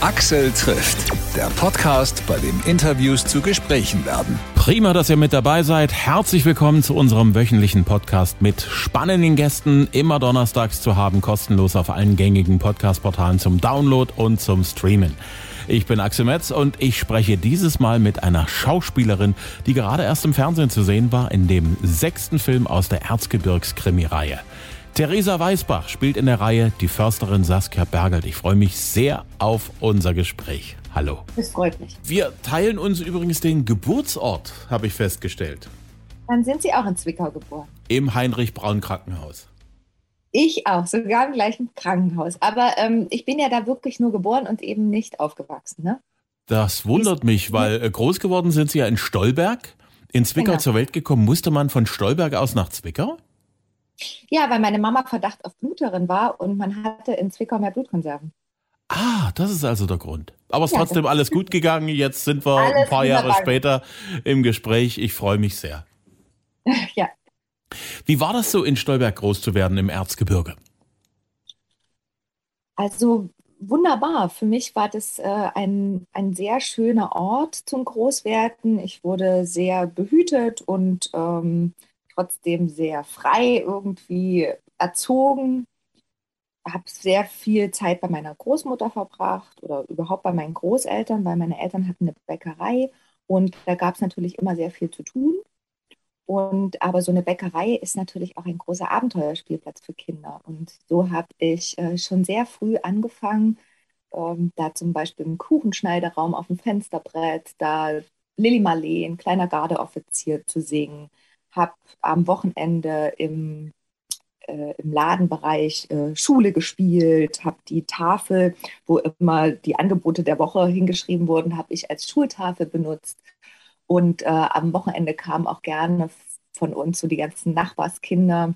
Axel trifft, der Podcast, bei dem Interviews zu Gesprächen werden. Prima, dass ihr mit dabei seid. Herzlich willkommen zu unserem wöchentlichen Podcast mit spannenden Gästen, immer donnerstags zu haben, kostenlos auf allen gängigen Podcast-Portalen zum Download und zum Streamen. Ich bin Axel Metz und ich spreche dieses Mal mit einer Schauspielerin, die gerade erst im Fernsehen zu sehen war, in dem sechsten Film aus der Erzgebirgskrimi-Reihe. Theresa Weißbach spielt in der Reihe die Försterin Saskia Bergelt. Ich freue mich sehr auf unser Gespräch. Hallo. Das freut mich. Wir teilen uns übrigens den Geburtsort, habe ich festgestellt. Dann sind Sie auch in Zwickau geboren. Im Heinrich-Braun-Krankenhaus. Ich auch, sogar im gleichen Krankenhaus. Aber ähm, ich bin ja da wirklich nur geboren und eben nicht aufgewachsen. Ne? Das wundert mich, weil äh, groß geworden sind Sie ja in Stolberg. In Zwickau genau. zur Welt gekommen, musste man von Stolberg aus nach Zwickau? Ja, weil meine Mama Verdacht auf Bluterin war und man hatte in Zwickau mehr Blutkonserven. Ah, das ist also der Grund. Aber es ist ja, trotzdem alles gut gegangen. Jetzt sind wir ein paar Jahre später im Gespräch. Ich freue mich sehr. Ja. Wie war das so, in Stolberg groß zu werden im Erzgebirge? Also wunderbar. Für mich war das äh, ein, ein sehr schöner Ort zum Großwerden. Ich wurde sehr behütet und ähm, trotzdem sehr frei irgendwie erzogen. Habe sehr viel Zeit bei meiner Großmutter verbracht oder überhaupt bei meinen Großeltern, weil meine Eltern hatten eine Bäckerei und da gab es natürlich immer sehr viel zu tun. Und aber so eine Bäckerei ist natürlich auch ein großer Abenteuerspielplatz für Kinder. Und so habe ich äh, schon sehr früh angefangen, ähm, da zum Beispiel im Kuchenschneideraum auf dem Fensterbrett, da Lilly Marleen, kleiner Gardeoffizier zu singen, habe am Wochenende im, äh, im Ladenbereich äh, Schule gespielt, habe die Tafel, wo immer die Angebote der Woche hingeschrieben wurden, habe ich als Schultafel benutzt. Und äh, am Wochenende kamen auch gerne von uns so die ganzen Nachbarskinder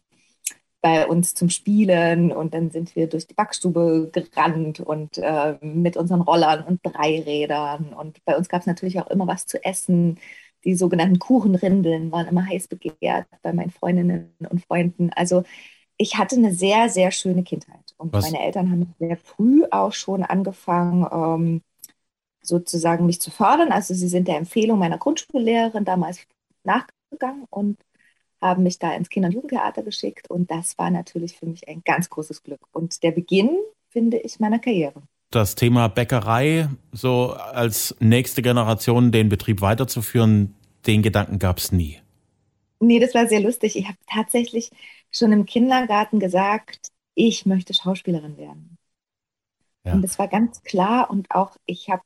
bei uns zum Spielen. Und dann sind wir durch die Backstube gerannt und äh, mit unseren Rollern und Dreirädern. Und bei uns gab es natürlich auch immer was zu essen die sogenannten Kuchenrindeln waren immer heiß begehrt bei meinen Freundinnen und Freunden. Also ich hatte eine sehr, sehr schöne Kindheit. Und Was? meine Eltern haben sehr früh auch schon angefangen, ähm, sozusagen mich zu fördern. Also sie sind der Empfehlung meiner Grundschullehrerin damals nachgegangen und haben mich da ins Kinder- und Jugendtheater geschickt. Und das war natürlich für mich ein ganz großes Glück. Und der Beginn, finde ich, meiner Karriere das Thema Bäckerei so als nächste Generation den Betrieb weiterzuführen, den Gedanken gab es nie. Nee, das war sehr lustig. Ich habe tatsächlich schon im Kindergarten gesagt, ich möchte Schauspielerin werden. Ja. Und das war ganz klar und auch ich habe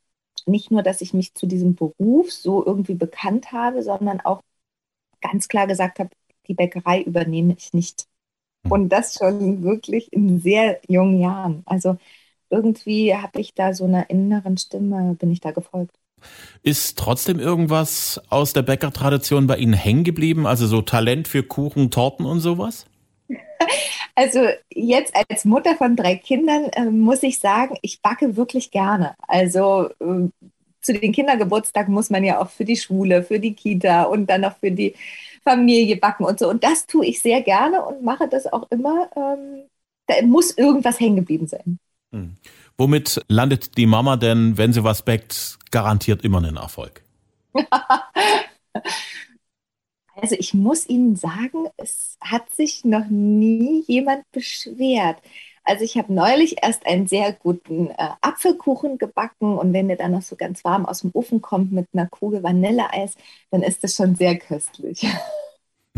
nicht nur, dass ich mich zu diesem Beruf so irgendwie bekannt habe, sondern auch ganz klar gesagt habe, die Bäckerei übernehme ich nicht. Hm. Und das schon wirklich in sehr jungen Jahren. Also irgendwie habe ich da so einer inneren Stimme, bin ich da gefolgt. Ist trotzdem irgendwas aus der Bäckertradition bei Ihnen hängen geblieben? Also so Talent für Kuchen, Torten und sowas? Also jetzt als Mutter von drei Kindern äh, muss ich sagen, ich backe wirklich gerne. Also äh, zu den Kindergeburtstagen muss man ja auch für die Schule, für die Kita und dann noch für die Familie backen und so. Und das tue ich sehr gerne und mache das auch immer. Ähm, da muss irgendwas hängen geblieben sein. Hm. Womit landet die Mama denn, wenn sie was backt, garantiert immer einen Erfolg? also ich muss Ihnen sagen, es hat sich noch nie jemand beschwert. Also ich habe neulich erst einen sehr guten äh, Apfelkuchen gebacken und wenn der dann noch so ganz warm aus dem Ofen kommt mit einer Kugel Vanilleeis, dann ist das schon sehr köstlich.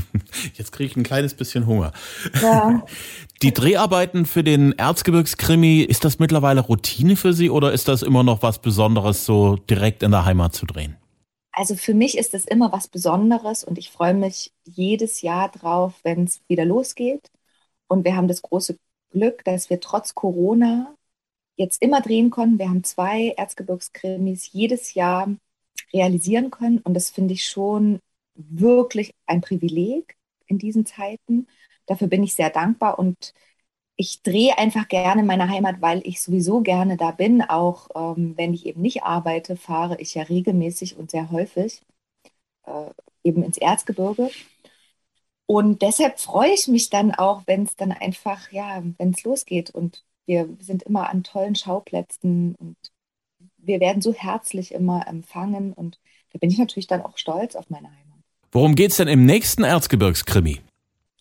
Jetzt kriege ich ein kleines bisschen Hunger. Ja. Die Dreharbeiten für den Erzgebirgskrimi, ist das mittlerweile Routine für Sie oder ist das immer noch was Besonderes, so direkt in der Heimat zu drehen? Also für mich ist es immer was Besonderes und ich freue mich jedes Jahr drauf, wenn es wieder losgeht. Und wir haben das große Glück, dass wir trotz Corona jetzt immer drehen konnten. Wir haben zwei Erzgebirgskrimis jedes Jahr realisieren können und das finde ich schon wirklich ein Privileg in diesen Zeiten. Dafür bin ich sehr dankbar und ich drehe einfach gerne in meiner Heimat, weil ich sowieso gerne da bin. Auch ähm, wenn ich eben nicht arbeite, fahre ich ja regelmäßig und sehr häufig äh, eben ins Erzgebirge. Und deshalb freue ich mich dann auch, wenn es dann einfach, ja, wenn es losgeht. Und wir sind immer an tollen Schauplätzen und wir werden so herzlich immer empfangen und da bin ich natürlich dann auch stolz auf meine Heimat. Worum geht's denn im nächsten Erzgebirgskrimi?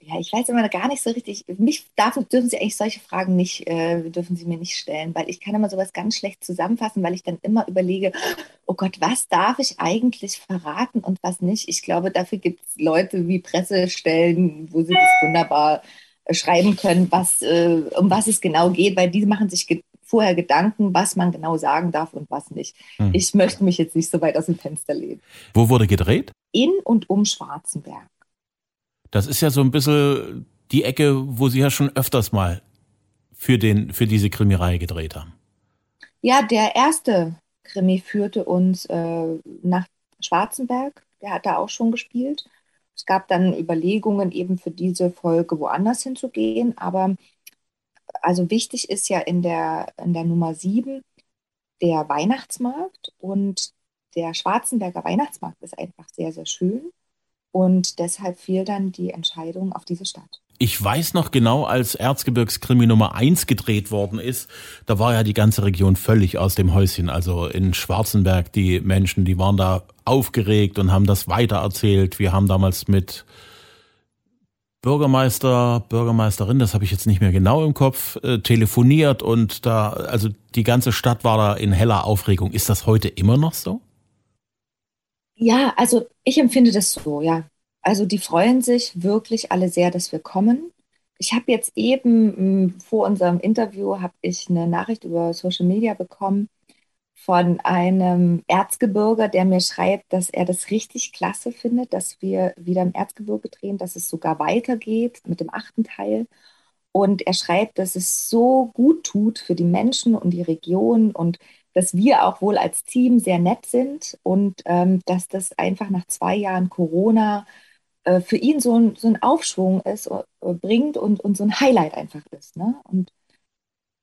Ja, ich weiß immer gar nicht so richtig. Mich dafür dürfen Sie eigentlich solche Fragen nicht, äh, dürfen Sie mir nicht stellen, weil ich kann immer sowas ganz schlecht zusammenfassen, weil ich dann immer überlege, oh Gott, was darf ich eigentlich verraten und was nicht? Ich glaube, dafür gibt es Leute wie Pressestellen, wo sie das wunderbar äh, schreiben können, was, äh, um was es genau geht, weil die machen sich vorher Gedanken, was man genau sagen darf und was nicht. Hm. Ich möchte mich jetzt nicht so weit aus dem Fenster lehnen. Wo wurde gedreht? In und um Schwarzenberg. Das ist ja so ein bisschen die Ecke, wo Sie ja schon öfters mal für, den, für diese Krimireihe gedreht haben. Ja, der erste Krimi führte uns äh, nach Schwarzenberg. Der hat da auch schon gespielt. Es gab dann Überlegungen, eben für diese Folge woanders hinzugehen. Aber also wichtig ist ja in der, in der Nummer 7 der Weihnachtsmarkt. Und der Schwarzenberger Weihnachtsmarkt ist einfach sehr, sehr schön. Und deshalb fiel dann die Entscheidung auf diese Stadt. Ich weiß noch genau, als Erzgebirgskrimi Nummer 1 gedreht worden ist, da war ja die ganze Region völlig aus dem Häuschen. Also in Schwarzenberg, die Menschen, die waren da aufgeregt und haben das weitererzählt. Wir haben damals mit Bürgermeister, Bürgermeisterin, das habe ich jetzt nicht mehr genau im Kopf, äh, telefoniert und da, also die ganze Stadt war da in heller Aufregung. Ist das heute immer noch so? Ja, also ich empfinde das so, ja. Also die freuen sich wirklich alle sehr, dass wir kommen. Ich habe jetzt eben hm, vor unserem Interview habe ich eine Nachricht über Social Media bekommen von einem Erzgebirger, der mir schreibt, dass er das richtig klasse findet, dass wir wieder im Erzgebirge drehen, dass es sogar weitergeht mit dem achten Teil. Und er schreibt, dass es so gut tut für die Menschen und die Region und dass wir auch wohl als Team sehr nett sind und ähm, dass das einfach nach zwei Jahren Corona äh, für ihn so ein, so ein Aufschwung ist, äh, bringt und, und so ein Highlight einfach ist. Ne? Und,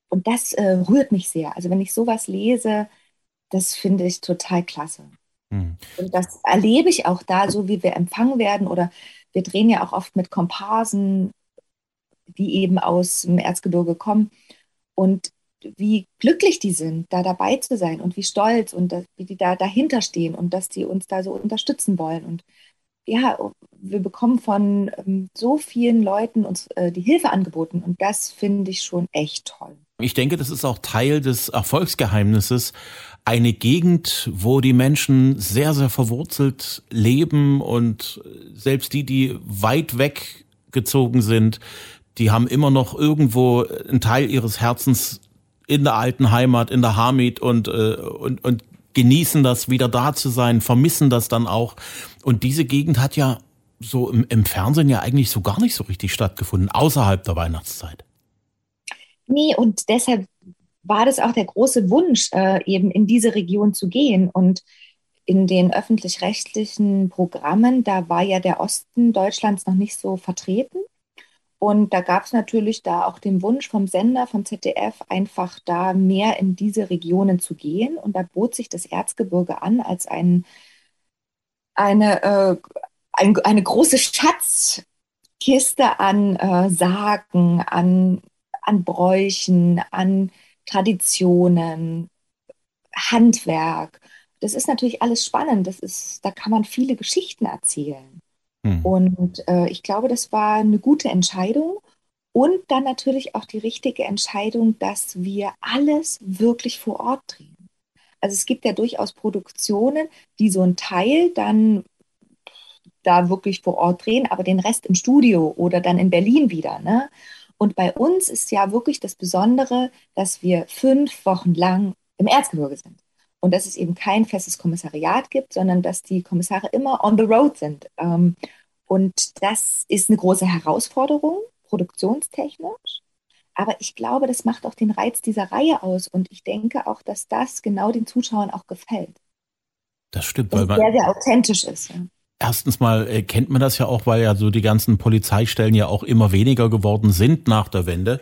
und das äh, rührt mich sehr. Also wenn ich sowas lese, das finde ich total klasse. Mhm. Und das erlebe ich auch da, so wie wir empfangen werden oder wir drehen ja auch oft mit Komparsen, die eben aus dem Erzgebirge kommen. Und wie glücklich die sind, da dabei zu sein und wie stolz und dass, wie die da dahinter stehen und dass die uns da so unterstützen wollen. Und ja, wir bekommen von ähm, so vielen Leuten uns äh, die Hilfe angeboten und das finde ich schon echt toll. Ich denke, das ist auch Teil des Erfolgsgeheimnisses. Eine Gegend, wo die Menschen sehr, sehr verwurzelt leben und selbst die, die weit weggezogen sind, die haben immer noch irgendwo einen Teil ihres Herzens in der alten Heimat, in der Hamid und, äh, und, und genießen das, wieder da zu sein, vermissen das dann auch. Und diese Gegend hat ja so im, im Fernsehen ja eigentlich so gar nicht so richtig stattgefunden, außerhalb der Weihnachtszeit. Nee, und deshalb war das auch der große Wunsch, äh, eben in diese Region zu gehen. Und in den öffentlich-rechtlichen Programmen, da war ja der Osten Deutschlands noch nicht so vertreten. Und da gab es natürlich da auch den Wunsch vom Sender, vom ZDF, einfach da mehr in diese Regionen zu gehen. Und da bot sich das Erzgebirge an als ein, eine, äh, ein, eine große Schatzkiste an äh, Sagen, an, an Bräuchen, an Traditionen, Handwerk. Das ist natürlich alles spannend. Das ist, da kann man viele Geschichten erzählen. Mhm. Und äh, ich glaube, das war eine gute Entscheidung. Und dann natürlich auch die richtige Entscheidung, dass wir alles wirklich vor Ort drehen. Also es gibt ja durchaus Produktionen, die so ein Teil dann da wirklich vor Ort drehen, aber den Rest im Studio oder dann in Berlin wieder. Ne? Und bei uns ist ja wirklich das Besondere, dass wir fünf Wochen lang im Erzgebirge sind. Und dass es eben kein festes Kommissariat gibt, sondern dass die Kommissare immer on the road sind. Ähm, und das ist eine große Herausforderung, produktionstechnisch. Aber ich glaube, das macht auch den Reiz dieser Reihe aus. Und ich denke auch, dass das genau den Zuschauern auch gefällt. Das stimmt, weil man sehr, sehr authentisch ist. Ja. Erstens mal äh, kennt man das ja auch, weil ja so die ganzen Polizeistellen ja auch immer weniger geworden sind nach der Wende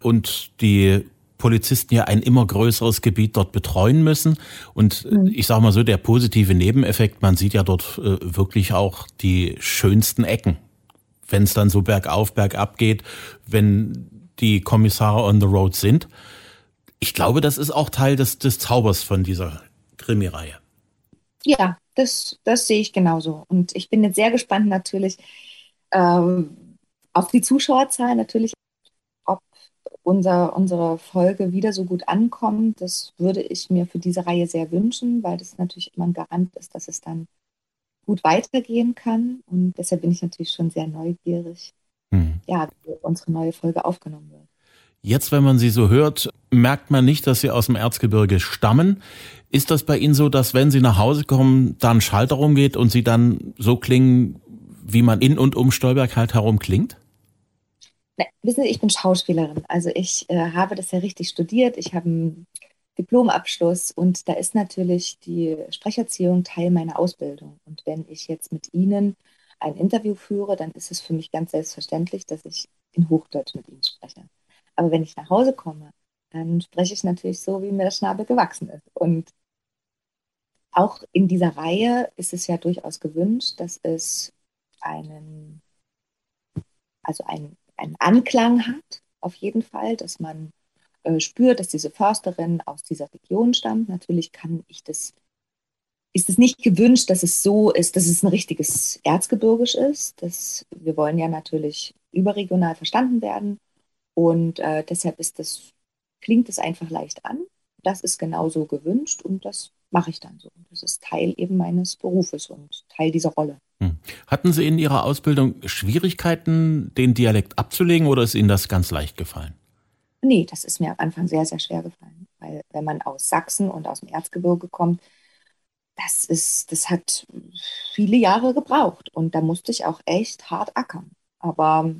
und die Polizisten ja ein immer größeres Gebiet dort betreuen müssen. Und mhm. ich sage mal so, der positive Nebeneffekt, man sieht ja dort äh, wirklich auch die schönsten Ecken. Wenn es dann so bergauf, bergab geht, wenn die Kommissare on the road sind. Ich glaube, das ist auch Teil des, des Zaubers von dieser Krimireihe. Ja, das, das sehe ich genauso. Und ich bin jetzt sehr gespannt natürlich ähm, auf die Zuschauerzahl, natürlich, ob unser, unsere Folge wieder so gut ankommt. Das würde ich mir für diese Reihe sehr wünschen, weil das natürlich immer ein Garant ist, dass es dann gut weitergehen kann. Und deshalb bin ich natürlich schon sehr neugierig, hm. ja, wie unsere neue Folge aufgenommen wird. Jetzt, wenn man sie so hört, merkt man nicht, dass sie aus dem Erzgebirge stammen. Ist das bei Ihnen so, dass wenn Sie nach Hause kommen, dann Schalter rumgeht und Sie dann so klingen, wie man in und um Stolberg halt herum klingt? Na, wissen Sie, ich bin Schauspielerin. Also ich äh, habe das ja richtig studiert. Ich habe einen Diplomabschluss und da ist natürlich die Sprecherziehung Teil meiner Ausbildung. Und wenn ich jetzt mit Ihnen ein Interview führe, dann ist es für mich ganz selbstverständlich, dass ich in Hochdeutsch mit Ihnen spreche. Aber wenn ich nach Hause komme, dann spreche ich natürlich so, wie mir der Schnabel gewachsen ist. Und auch in dieser Reihe ist es ja durchaus gewünscht, dass es einen, also einen, einen Anklang hat, auf jeden Fall, dass man äh, spürt, dass diese Försterin aus dieser Region stammt. Natürlich kann ich das, ist es nicht gewünscht, dass es so ist, dass es ein richtiges Erzgebirgisch ist. Das, wir wollen ja natürlich überregional verstanden werden. Und äh, deshalb ist das, klingt es einfach leicht an. Das ist genauso gewünscht und das mache ich dann so. Das ist Teil eben meines Berufes und Teil dieser Rolle. Hm. Hatten Sie in Ihrer Ausbildung Schwierigkeiten, den Dialekt abzulegen oder ist Ihnen das ganz leicht gefallen? Nee, das ist mir am Anfang sehr, sehr schwer gefallen. Weil wenn man aus Sachsen und aus dem Erzgebirge kommt, das ist, das hat viele Jahre gebraucht und da musste ich auch echt hart ackern. Aber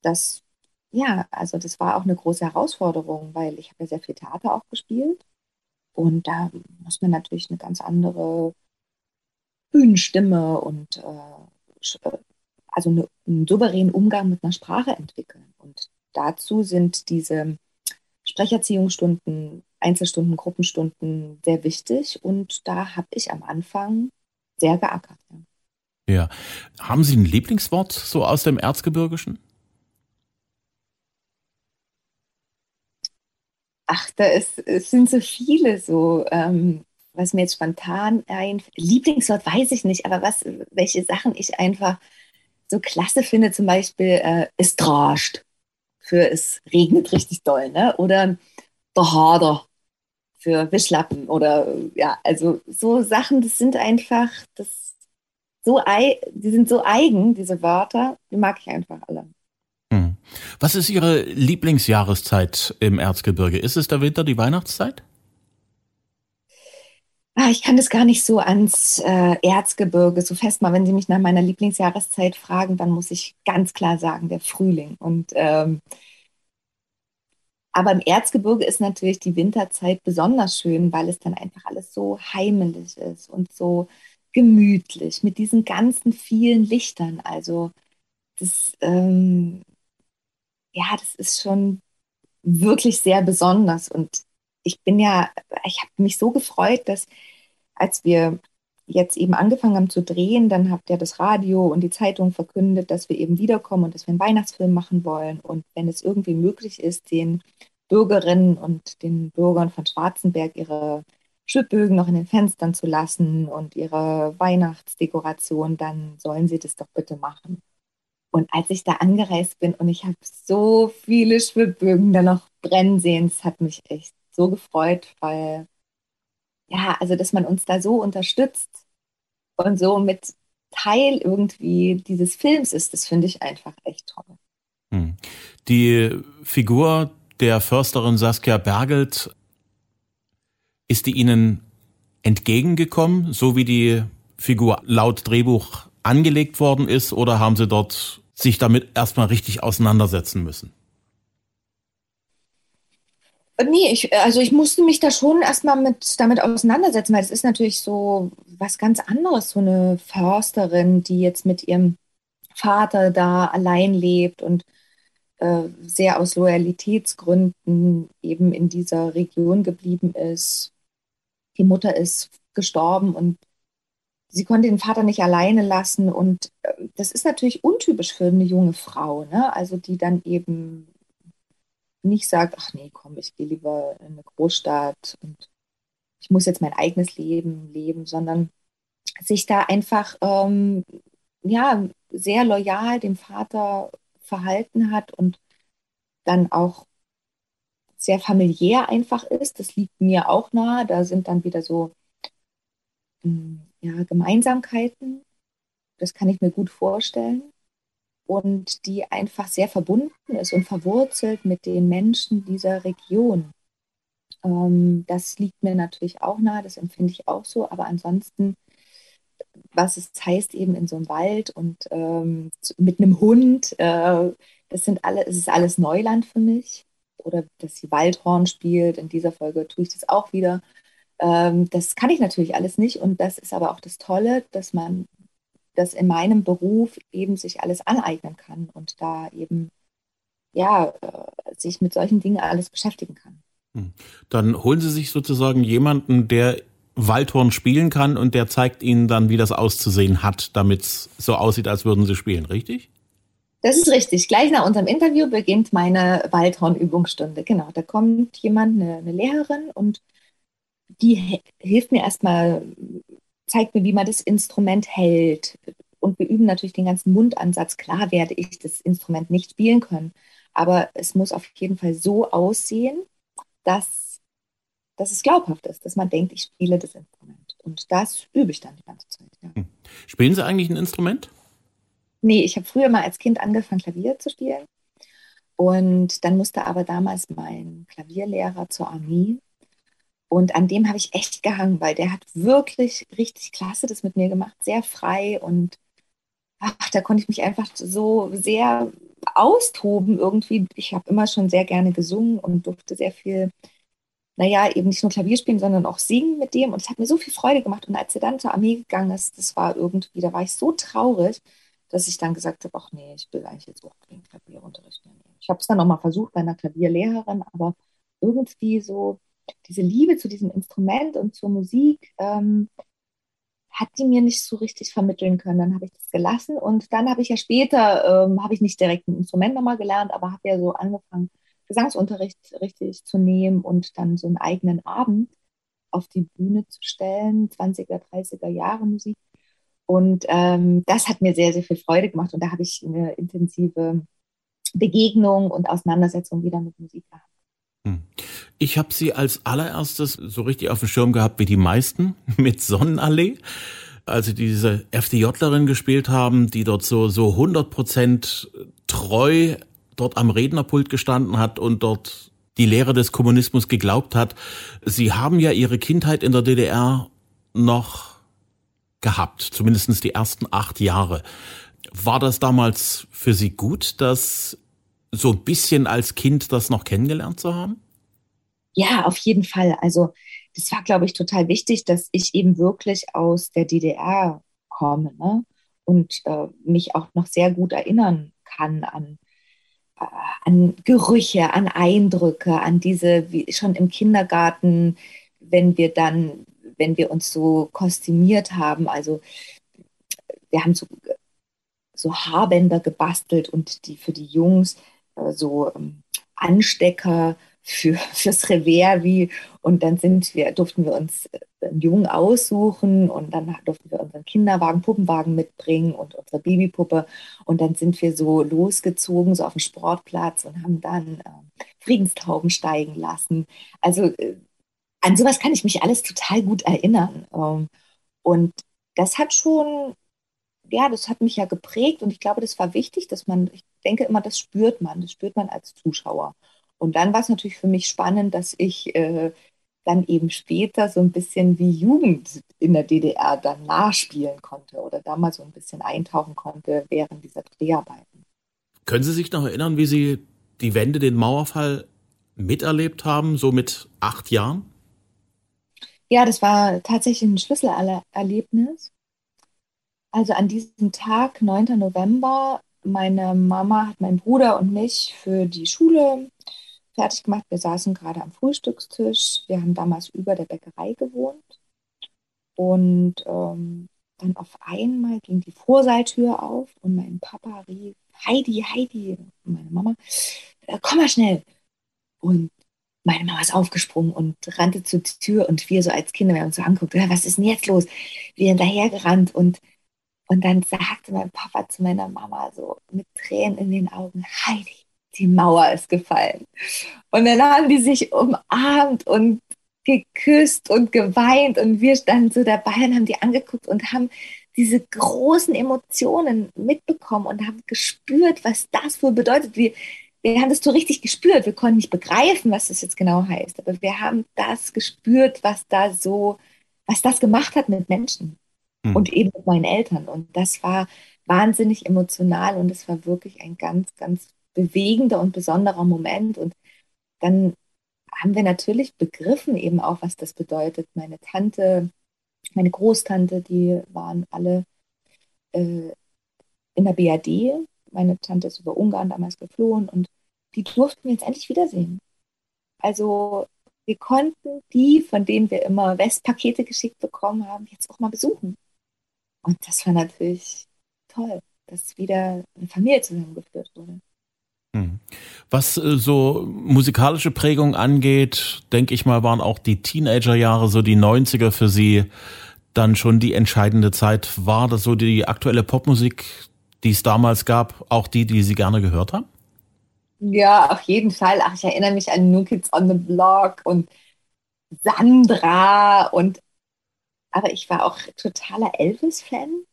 das ja, also das war auch eine große Herausforderung, weil ich habe ja sehr viel Theater auch gespielt. Und da muss man natürlich eine ganz andere Bühnenstimme und äh, äh, also eine, einen souveränen Umgang mit einer Sprache entwickeln. Und dazu sind diese Sprecherziehungsstunden, Einzelstunden, Gruppenstunden sehr wichtig. Und da habe ich am Anfang sehr geackert. Ja. ja. Haben Sie ein Lieblingswort so aus dem Erzgebirgischen? Ach, da ist, es sind so viele so, ähm, was mir jetzt spontan einfällt. Lieblingswort weiß ich nicht, aber was, welche Sachen ich einfach so klasse finde, zum Beispiel, äh, es drascht für es regnet richtig doll, ne? Oder der Hader für Wischlappen oder ja, also so Sachen, das sind einfach, das so, die sind so eigen, diese Wörter, die mag ich einfach alle. Was ist Ihre Lieblingsjahreszeit im Erzgebirge? Ist es der Winter, die Weihnachtszeit? Ah, ich kann das gar nicht so ans äh, Erzgebirge so festmachen. Wenn Sie mich nach meiner Lieblingsjahreszeit fragen, dann muss ich ganz klar sagen, der Frühling. Und ähm, aber im Erzgebirge ist natürlich die Winterzeit besonders schön, weil es dann einfach alles so heimelig ist und so gemütlich mit diesen ganzen vielen Lichtern. Also das, ähm, ja, das ist schon wirklich sehr besonders. Und ich bin ja, ich habe mich so gefreut, dass als wir jetzt eben angefangen haben zu drehen, dann habt ihr das Radio und die Zeitung verkündet, dass wir eben wiederkommen und dass wir einen Weihnachtsfilm machen wollen. Und wenn es irgendwie möglich ist, den Bürgerinnen und den Bürgern von Schwarzenberg ihre Schwibbögen noch in den Fenstern zu lassen und ihre Weihnachtsdekoration, dann sollen sie das doch bitte machen. Und als ich da angereist bin und ich habe so viele Schwibbögen da noch brennen sehen, es hat mich echt so gefreut, weil ja, also dass man uns da so unterstützt und so mit Teil irgendwie dieses Films ist, das finde ich einfach echt toll. Hm. Die Figur der Försterin Saskia Bergelt, ist die Ihnen entgegengekommen, so wie die Figur laut Drehbuch angelegt worden ist, oder haben Sie dort sich damit erstmal richtig auseinandersetzen müssen? Nee, ich, also ich musste mich da schon erstmal mit, damit auseinandersetzen, weil es ist natürlich so was ganz anderes, so eine Försterin, die jetzt mit ihrem Vater da allein lebt und äh, sehr aus Loyalitätsgründen eben in dieser Region geblieben ist. Die Mutter ist gestorben und sie konnte den Vater nicht alleine lassen und äh, das ist natürlich untypisch für eine junge Frau, ne? Also die dann eben nicht sagt, ach nee, komm, ich gehe lieber in eine Großstadt und ich muss jetzt mein eigenes Leben leben, sondern sich da einfach ähm, ja sehr loyal dem Vater verhalten hat und dann auch sehr familiär einfach ist. Das liegt mir auch nahe. Da sind dann wieder so hm, ja, Gemeinsamkeiten. Das kann ich mir gut vorstellen. Und die einfach sehr verbunden ist und verwurzelt mit den Menschen dieser Region. Ähm, das liegt mir natürlich auch nahe, das empfinde ich auch so. Aber ansonsten, was es heißt, eben in so einem Wald und ähm, mit einem Hund, äh, das sind alle, es ist alles Neuland für mich oder dass sie Waldhorn spielt. In dieser Folge tue ich das auch wieder. Ähm, das kann ich natürlich alles nicht und das ist aber auch das Tolle, dass man das in meinem Beruf eben sich alles aneignen kann und da eben ja äh, sich mit solchen Dingen alles beschäftigen kann. Hm. Dann holen Sie sich sozusagen jemanden, der Waldhorn spielen kann und der zeigt Ihnen dann, wie das auszusehen hat, damit es so aussieht, als würden Sie spielen, richtig? Das ist richtig. Gleich nach unserem Interview beginnt meine Waldhorn-Übungsstunde. Genau, da kommt jemand, eine, eine Lehrerin, und die hilft mir erstmal, zeigt mir, wie man das Instrument hält. Und wir üben natürlich den ganzen Mundansatz. Klar werde ich das Instrument nicht spielen können, aber es muss auf jeden Fall so aussehen, dass, dass es glaubhaft ist, dass man denkt, ich spiele das Instrument. Und das übe ich dann die ganze Zeit. Ja. Hm. Spielen Sie eigentlich ein Instrument? Nee, ich habe früher mal als Kind angefangen, Klavier zu spielen. Und dann musste aber damals mein Klavierlehrer zur Armee. Und an dem habe ich echt gehangen, weil der hat wirklich richtig klasse das mit mir gemacht, sehr frei und ach, da konnte ich mich einfach so sehr austoben irgendwie. Ich habe immer schon sehr gerne gesungen und durfte sehr viel, naja, eben nicht nur Klavier spielen, sondern auch singen mit dem. Und es hat mir so viel Freude gemacht. Und als er dann zur Armee gegangen ist, das war irgendwie, da war ich so traurig, dass ich dann gesagt habe, ach nee, ich will eigentlich jetzt auch keinen Klavierunterricht mehr nehmen. Ich habe es dann nochmal versucht bei einer Klavierlehrerin, aber irgendwie so diese Liebe zu diesem Instrument und zur Musik ähm, hat die mir nicht so richtig vermitteln können. Dann habe ich das gelassen und dann habe ich ja später, ähm, habe ich nicht direkt ein Instrument nochmal gelernt, aber habe ja so angefangen, Gesangsunterricht richtig zu nehmen und dann so einen eigenen Abend auf die Bühne zu stellen, 20er, 30er Jahre Musik. Und ähm, das hat mir sehr, sehr viel Freude gemacht und da habe ich eine intensive Begegnung und Auseinandersetzung wieder mit Musik gehabt. Hm. Ich habe sie als allererstes so richtig auf dem Schirm gehabt wie die meisten mit Sonnenallee. Als sie diese FDJlerin gespielt haben, die dort so, so 100 Prozent treu dort am Rednerpult gestanden hat und dort die Lehre des Kommunismus geglaubt hat. Sie haben ja ihre Kindheit in der DDR noch gehabt, zumindest die ersten acht Jahre. War das damals für Sie gut, das so ein bisschen als Kind das noch kennengelernt zu haben? Ja, auf jeden Fall. Also das war, glaube ich, total wichtig, dass ich eben wirklich aus der DDR komme ne? und äh, mich auch noch sehr gut erinnern kann an, äh, an Gerüche, an Eindrücke, an diese, wie schon im Kindergarten, wenn wir dann wenn wir uns so kostümiert haben. Also wir haben so, so Haarbänder gebastelt und die für die Jungs äh, so ähm, Anstecker für, fürs Revers wie und dann sind wir, durften wir uns äh, einen Jungen aussuchen und dann durften wir unseren Kinderwagen, Puppenwagen mitbringen und unsere Babypuppe und dann sind wir so losgezogen, so auf dem Sportplatz und haben dann äh, Friedenstauben steigen lassen. Also äh, an sowas kann ich mich alles total gut erinnern. Ähm, und das hat schon, ja, das hat mich ja geprägt und ich glaube, das war wichtig, dass man, ich denke immer, das spürt man, das spürt man als Zuschauer. Und dann war es natürlich für mich spannend, dass ich äh, dann eben später so ein bisschen wie Jugend in der DDR dann nachspielen konnte oder da mal so ein bisschen eintauchen konnte während dieser Dreharbeiten. Können Sie sich noch erinnern, wie Sie die Wende, den Mauerfall miterlebt haben, so mit acht Jahren? Ja, das war tatsächlich ein Schlüsselerlebnis. Also an diesem Tag, 9. November, meine Mama hat meinen Bruder und mich für die Schule fertig gemacht. Wir saßen gerade am Frühstückstisch. Wir haben damals über der Bäckerei gewohnt. Und ähm, dann auf einmal ging die Vorsaaltür auf und mein Papa rief, Heidi, Heidi, meine Mama, äh, komm mal schnell. Und meine Mama ist aufgesprungen und rannte zur Tür und wir so als Kinder, wir haben uns so angeguckt, was ist denn jetzt los? Wir hinterhergerannt und, und dann sagte mein Papa zu meiner Mama so mit Tränen in den Augen, Heidi, die Mauer ist gefallen. Und dann haben die sich umarmt und geküsst und geweint und wir standen so dabei und haben die angeguckt und haben diese großen Emotionen mitbekommen und haben gespürt, was das wohl bedeutet. Wir, wir haben das so richtig gespürt. Wir konnten nicht begreifen, was das jetzt genau heißt, aber wir haben das gespürt, was da so, was das gemacht hat mit Menschen mhm. und eben mit meinen Eltern. Und das war wahnsinnig emotional und es war wirklich ein ganz, ganz bewegender und besonderer Moment. Und dann haben wir natürlich begriffen eben auch, was das bedeutet. Meine Tante, meine Großtante, die waren alle äh, in der BRD. Meine Tante ist über Ungarn damals geflohen und die durften wir jetzt endlich wiedersehen. Also wir konnten die, von denen wir immer Westpakete geschickt bekommen haben, jetzt auch mal besuchen. Und das war natürlich toll, dass wieder eine Familie zusammengeführt wurde. Was äh, so musikalische Prägung angeht, denke ich mal, waren auch die Teenagerjahre, so die 90er für Sie dann schon die entscheidende Zeit. War das so die aktuelle Popmusik, die es damals gab, auch die, die Sie gerne gehört haben? Ja, auf jeden Fall. Ach, ich erinnere mich an New Kids on the Block und Sandra und aber ich war auch totaler Elvis-Fan.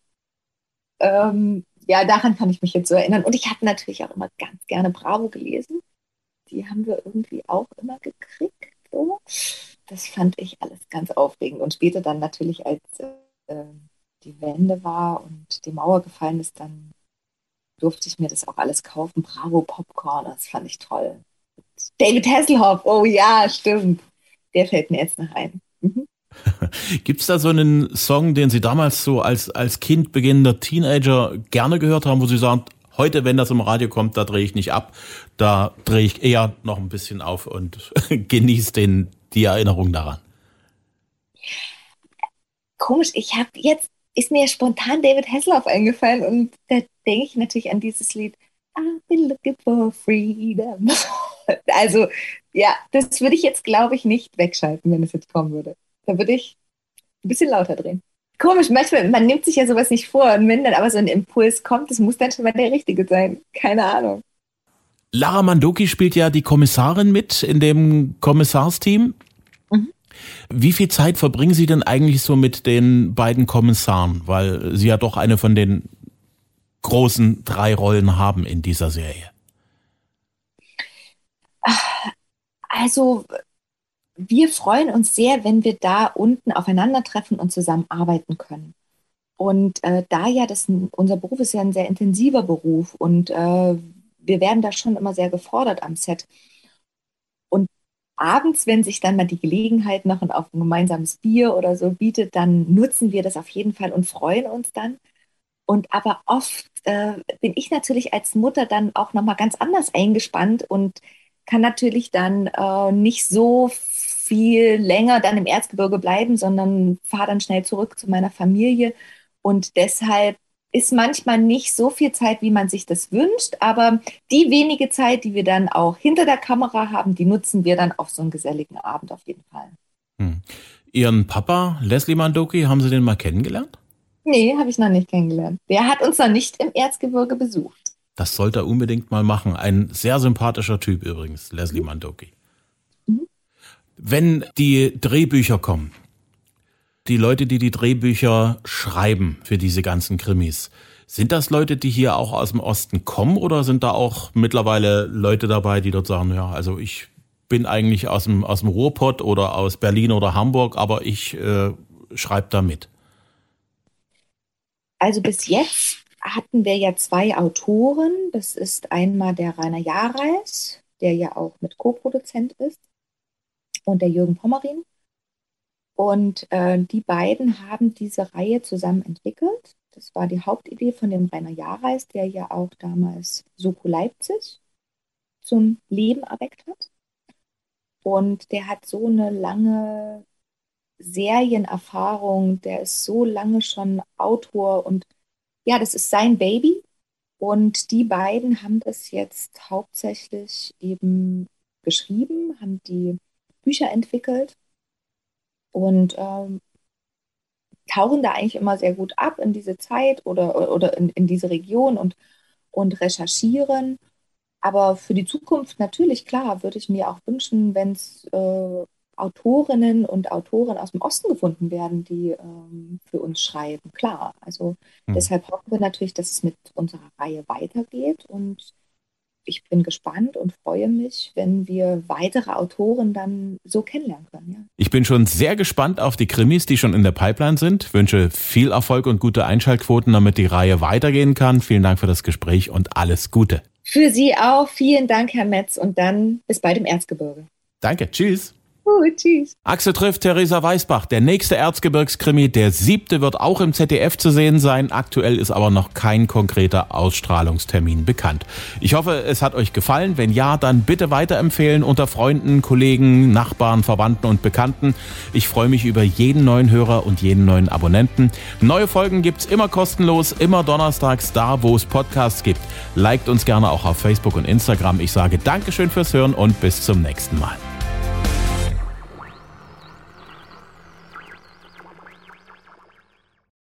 Ähm, ja, daran kann ich mich jetzt so erinnern. Und ich habe natürlich auch immer ganz gerne Bravo gelesen. Die haben wir irgendwie auch immer gekriegt. So. Das fand ich alles ganz aufregend. Und später dann natürlich, als äh, die Wende war und die Mauer gefallen ist, dann durfte ich mir das auch alles kaufen. Bravo Popcorn, das fand ich toll. David Hasselhoff, oh ja, stimmt. Der fällt mir jetzt noch ein. Mhm. Gibt es da so einen Song, den Sie damals so als, als Kind, beginnender Teenager gerne gehört haben, wo Sie sagen, heute, wenn das im Radio kommt, da drehe ich nicht ab, da drehe ich eher noch ein bisschen auf und genieße den, die Erinnerung daran? Komisch, ich habe jetzt, ist mir spontan David Hasselhoff eingefallen und da denke ich natürlich an dieses Lied I've been looking for freedom. also ja, das würde ich jetzt, glaube ich, nicht wegschalten, wenn es jetzt kommen würde. Da würde ich ein bisschen lauter drehen. Komisch, manchmal, man nimmt sich ja sowas nicht vor und wenn dann aber so ein Impuls kommt, das muss dann schon mal der richtige sein. Keine Ahnung. Lara Mandoki spielt ja die Kommissarin mit in dem Kommissarsteam. Mhm. Wie viel Zeit verbringen Sie denn eigentlich so mit den beiden Kommissaren? Weil Sie ja doch eine von den großen drei Rollen haben in dieser Serie. Also wir freuen uns sehr, wenn wir da unten aufeinandertreffen und zusammenarbeiten können. Und äh, da ja das, unser Beruf ist ja ein sehr intensiver Beruf und äh, wir werden da schon immer sehr gefordert am Set. Und abends, wenn sich dann mal die Gelegenheit noch auf ein gemeinsames Bier oder so bietet, dann nutzen wir das auf jeden Fall und freuen uns dann. Und aber oft äh, bin ich natürlich als Mutter dann auch nochmal ganz anders eingespannt und kann natürlich dann äh, nicht so viel länger dann im Erzgebirge bleiben, sondern fahre dann schnell zurück zu meiner Familie. Und deshalb ist manchmal nicht so viel Zeit, wie man sich das wünscht, aber die wenige Zeit, die wir dann auch hinter der Kamera haben, die nutzen wir dann auf so einen geselligen Abend auf jeden Fall. Hm. Ihren Papa, Leslie Mandoki, haben Sie den mal kennengelernt? Nee, habe ich noch nicht kennengelernt. Der hat uns noch nicht im Erzgebirge besucht. Das sollte er unbedingt mal machen. Ein sehr sympathischer Typ übrigens, Leslie. Mandoki. Wenn die Drehbücher kommen, die Leute, die die Drehbücher schreiben für diese ganzen Krimis, sind das Leute, die hier auch aus dem Osten kommen oder sind da auch mittlerweile Leute dabei, die dort sagen, ja, also ich bin eigentlich aus dem, aus dem Ruhrpott oder aus Berlin oder Hamburg, aber ich äh, schreibe da mit? Also bis jetzt hatten wir ja zwei Autoren. Das ist einmal der Rainer Jareis, der ja auch mit Co-Produzent ist, und der Jürgen Pommerin. Und äh, die beiden haben diese Reihe zusammen entwickelt. Das war die Hauptidee von dem Rainer Jareis, der ja auch damals Soko Leipzig zum Leben erweckt hat. Und der hat so eine lange Serienerfahrung, der ist so lange schon Autor und ja, das ist sein Baby. Und die beiden haben das jetzt hauptsächlich eben geschrieben, haben die Bücher entwickelt und ähm, tauchen da eigentlich immer sehr gut ab in diese Zeit oder, oder in, in diese Region und, und recherchieren. Aber für die Zukunft natürlich, klar, würde ich mir auch wünschen, wenn es äh, Autorinnen und Autoren aus dem Osten gefunden werden, die ähm, für uns schreiben. Klar, also mhm. deshalb hoffen wir natürlich, dass es mit unserer Reihe weitergeht und ich bin gespannt und freue mich, wenn wir weitere Autoren dann so kennenlernen können. Ja. Ich bin schon sehr gespannt auf die Krimis, die schon in der Pipeline sind. Wünsche viel Erfolg und gute Einschaltquoten, damit die Reihe weitergehen kann. Vielen Dank für das Gespräch und alles Gute. Für Sie auch. Vielen Dank, Herr Metz. Und dann bis bald im Erzgebirge. Danke. Tschüss. Gut, tschüss. Axel trifft Theresa Weißbach. Der nächste Erzgebirgskrimi, der siebte, wird auch im ZDF zu sehen sein. Aktuell ist aber noch kein konkreter Ausstrahlungstermin bekannt. Ich hoffe, es hat euch gefallen. Wenn ja, dann bitte weiterempfehlen unter Freunden, Kollegen, Nachbarn, Verwandten und Bekannten. Ich freue mich über jeden neuen Hörer und jeden neuen Abonnenten. Neue Folgen gibt's immer kostenlos, immer donnerstags da, wo es Podcasts gibt. Liked uns gerne auch auf Facebook und Instagram. Ich sage Dankeschön fürs Hören und bis zum nächsten Mal.